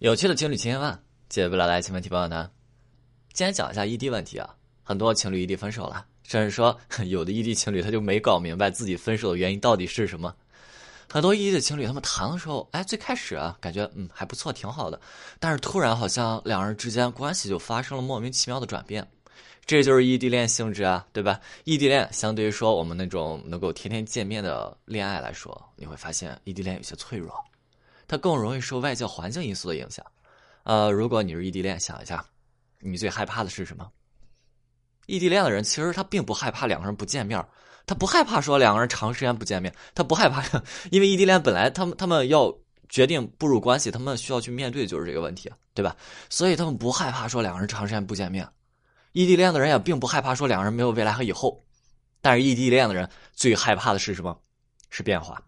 有趣的情侣千千万，解不了的爱情问题，朋友呢？今天讲一下异地问题啊。很多情侣异地分手了，甚至说有的异地情侣他就没搞明白自己分手的原因到底是什么。很多异地的情侣他们谈的时候，哎，最开始啊感觉嗯还不错，挺好的，但是突然好像两人之间关系就发生了莫名其妙的转变，这就是异地恋性质啊，对吧？异地恋相对于说我们那种能够天天见面的恋爱来说，你会发现异地恋有些脆弱。它更容易受外界环境因素的影响，呃，如果你是异地恋，想一下，你最害怕的是什么？异地恋的人其实他并不害怕两个人不见面，他不害怕说两个人长时间不见面，他不害怕，因为异地恋本来他们他们要决定步入关系，他们需要去面对就是这个问题，对吧？所以他们不害怕说两个人长时间不见面，异地恋的人也并不害怕说两个人没有未来和以后，但是异地恋的人最害怕的是什么？是变化，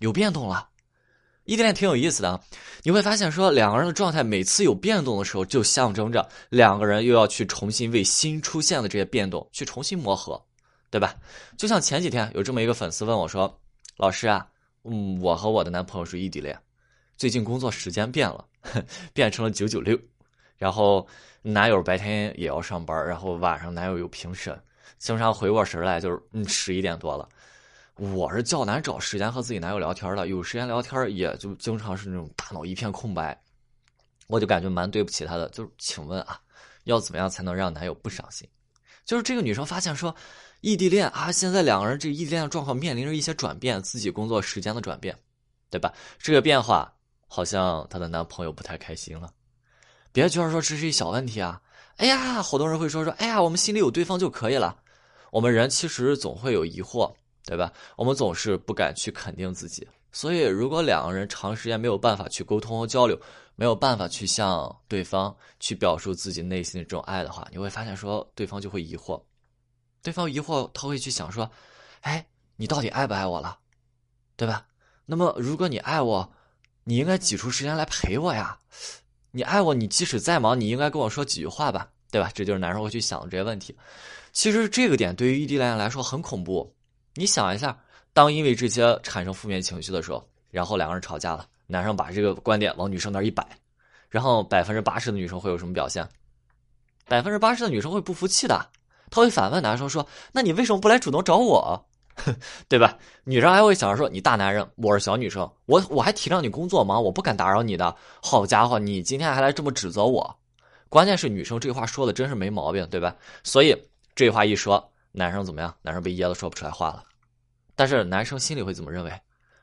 有变动了。异地恋挺有意思的啊，你会发现说两个人的状态每次有变动的时候，就象征着两个人又要去重新为新出现的这些变动去重新磨合，对吧？就像前几天有这么一个粉丝问我说：“老师啊，嗯，我和我的男朋友是异地恋，最近工作时间变了，变成了九九六，然后男友白天也要上班，然后晚上男友有评审，经常回过神来就是嗯十一点多了。”我是较难找时间和自己男友聊天的，有时间聊天也就经常是那种大脑一片空白，我就感觉蛮对不起他的。就是请问啊，要怎么样才能让男友不伤心？就是这个女生发现说，异地恋啊，现在两个人这异地恋的状况面临着一些转变，自己工作时间的转变，对吧？这个变化好像她的男朋友不太开心了。别觉得说这是一小问题啊，哎呀，好多人会说说，哎呀，我们心里有对方就可以了。我们人其实总会有疑惑。对吧？我们总是不敢去肯定自己，所以如果两个人长时间没有办法去沟通和交流，没有办法去向对方去表述自己内心的这种爱的话，你会发现说对方就会疑惑，对方疑惑他会去想说，哎，你到底爱不爱我了，对吧？那么如果你爱我，你应该挤出时间来陪我呀。你爱我，你即使再忙，你应该跟我说几句话吧，对吧？这就是男生会去想的这些问题。其实这个点对于异地恋来说很恐怖。你想一下，当因为这些产生负面情绪的时候，然后两个人吵架了，男生把这个观点往女生那儿一摆，然后百分之八十的女生会有什么表现？百分之八十的女生会不服气的，她会反问男生说：“那你为什么不来主动找我？对吧？”女生还会想着说：“你大男人，我是小女生，我我还体谅你工作忙，我不敢打扰你的。好家伙，你今天还来这么指责我，关键是女生这话说的真是没毛病，对吧？所以这话一说。”男生怎么样？男生被噎得说不出来话了。但是男生心里会怎么认为？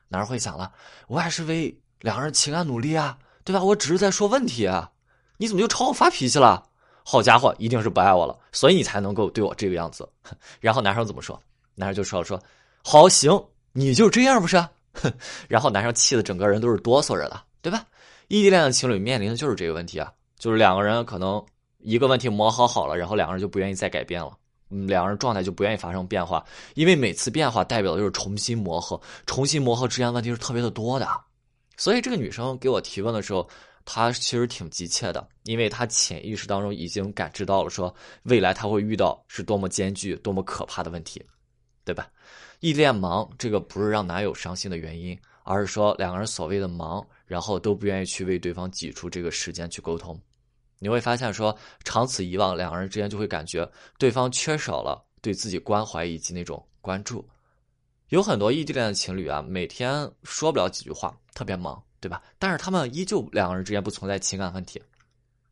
男生会想了，我还是为两个人情感努力啊，对吧？我只是在说问题啊，你怎么就朝我发脾气了？好家伙，一定是不爱我了，所以你才能够对我这个样子。然后男生怎么说？男生就说了说，好行，你就这样不是？然后男生气的整个人都是哆嗦着的，对吧？异地恋的情侣面临的就是这个问题啊，就是两个人可能一个问题磨合好了，然后两个人就不愿意再改变了。两个人状态就不愿意发生变化，因为每次变化代表的就是重新磨合，重新磨合之间问题是特别的多的，所以这个女生给我提问的时候，她其实挺急切的，因为她潜意识当中已经感知到了，说未来她会遇到是多么艰巨、多么可怕的问题，对吧？异地恋忙，这个不是让男友伤心的原因，而是说两个人所谓的忙，然后都不愿意去为对方挤出这个时间去沟通。你会发现，说长此以往，两个人之间就会感觉对方缺少了对自己关怀以及那种关注。有很多异地恋的情侣啊，每天说不了几句话，特别忙，对吧？但是他们依旧两个人之间不存在情感问题，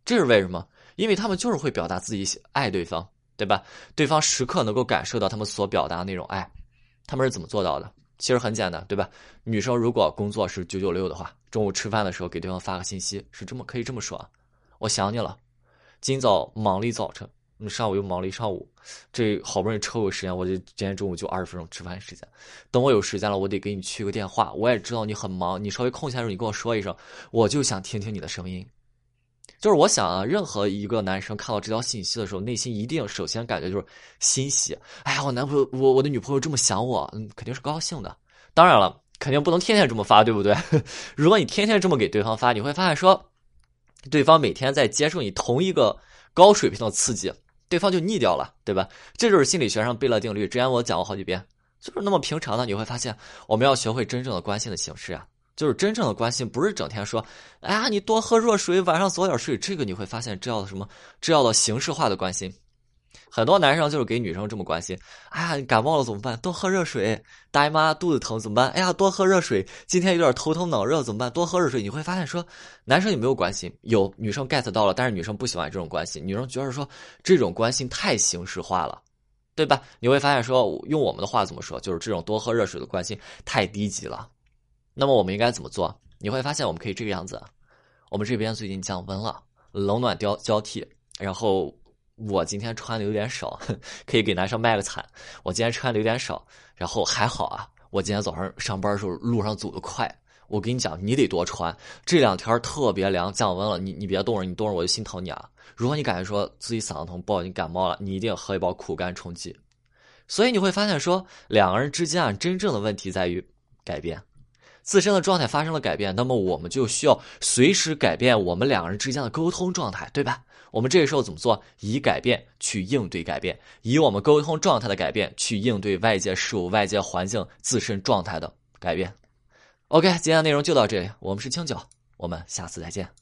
这是为什么？因为他们就是会表达自己爱对方，对吧？对方时刻能够感受到他们所表达的那种爱，他们是怎么做到的？其实很简单，对吧？女生如果工作是九九六的话，中午吃饭的时候给对方发个信息，是这么可以这么说啊。我想你了，今早忙了一早晨，你上午又忙了一上午，这好不容易抽个时间，我就今天中午就二十分钟吃饭时间。等我有时间了，我得给你去个电话。我也知道你很忙，你稍微空闲的时候，你跟我说一声，我就想听听你的声音。就是我想啊，任何一个男生看到这条信息的时候，内心一定首先感觉就是欣喜。哎呀，我男朋友，我我的女朋友这么想我，嗯，肯定是高兴的。当然了，肯定不能天天这么发，对不对？如果你天天这么给对方发，你会发现说。对方每天在接受你同一个高水平的刺激，对方就腻掉了，对吧？这就是心理学上贝勒定律。之前我讲过好几遍，就是那么平常的，你会发现，我们要学会真正的关心的形式啊。就是真正的关心，不是整天说，哎呀，你多喝热水，晚上早点睡。这个你会发现，这叫什么，这叫的形式化的关心。很多男生就是给女生这么关心，哎呀，你感冒了怎么办？多喝热水。大姨妈肚子疼怎么办？哎呀，多喝热水。今天有点头疼脑热怎么办？多喝热水。你会发现说，男生有没有关心，有女生 get 到了，但是女生不喜欢这种关心，女生觉得说这种关心太形式化了，对吧？你会发现说，用我们的话怎么说，就是这种多喝热水的关心太低级了。那么我们应该怎么做？你会发现我们可以这个样子，我们这边最近降温了，冷暖交交替，然后。我今天穿的有点少，可以给男生卖个惨。我今天穿的有点少，然后还好啊。我今天早上上班的时候路上走得快。我跟你讲，你得多穿。这两天特别凉，降温了，你你别冻着，你冻着我就心疼你啊。如果你感觉说自己嗓子疼，不好，你感冒了，你一定喝一包苦干冲剂。所以你会发现说，两个人之间啊，真正的问题在于改变自身的状态发生了改变，那么我们就需要随时改变我们两个人之间的沟通状态，对吧？我们这个时候怎么做？以改变去应对改变，以我们沟通状态的改变去应对外界事物、外界环境自身状态的改变。OK，今天的内容就到这里，我们是清酒，我们下次再见。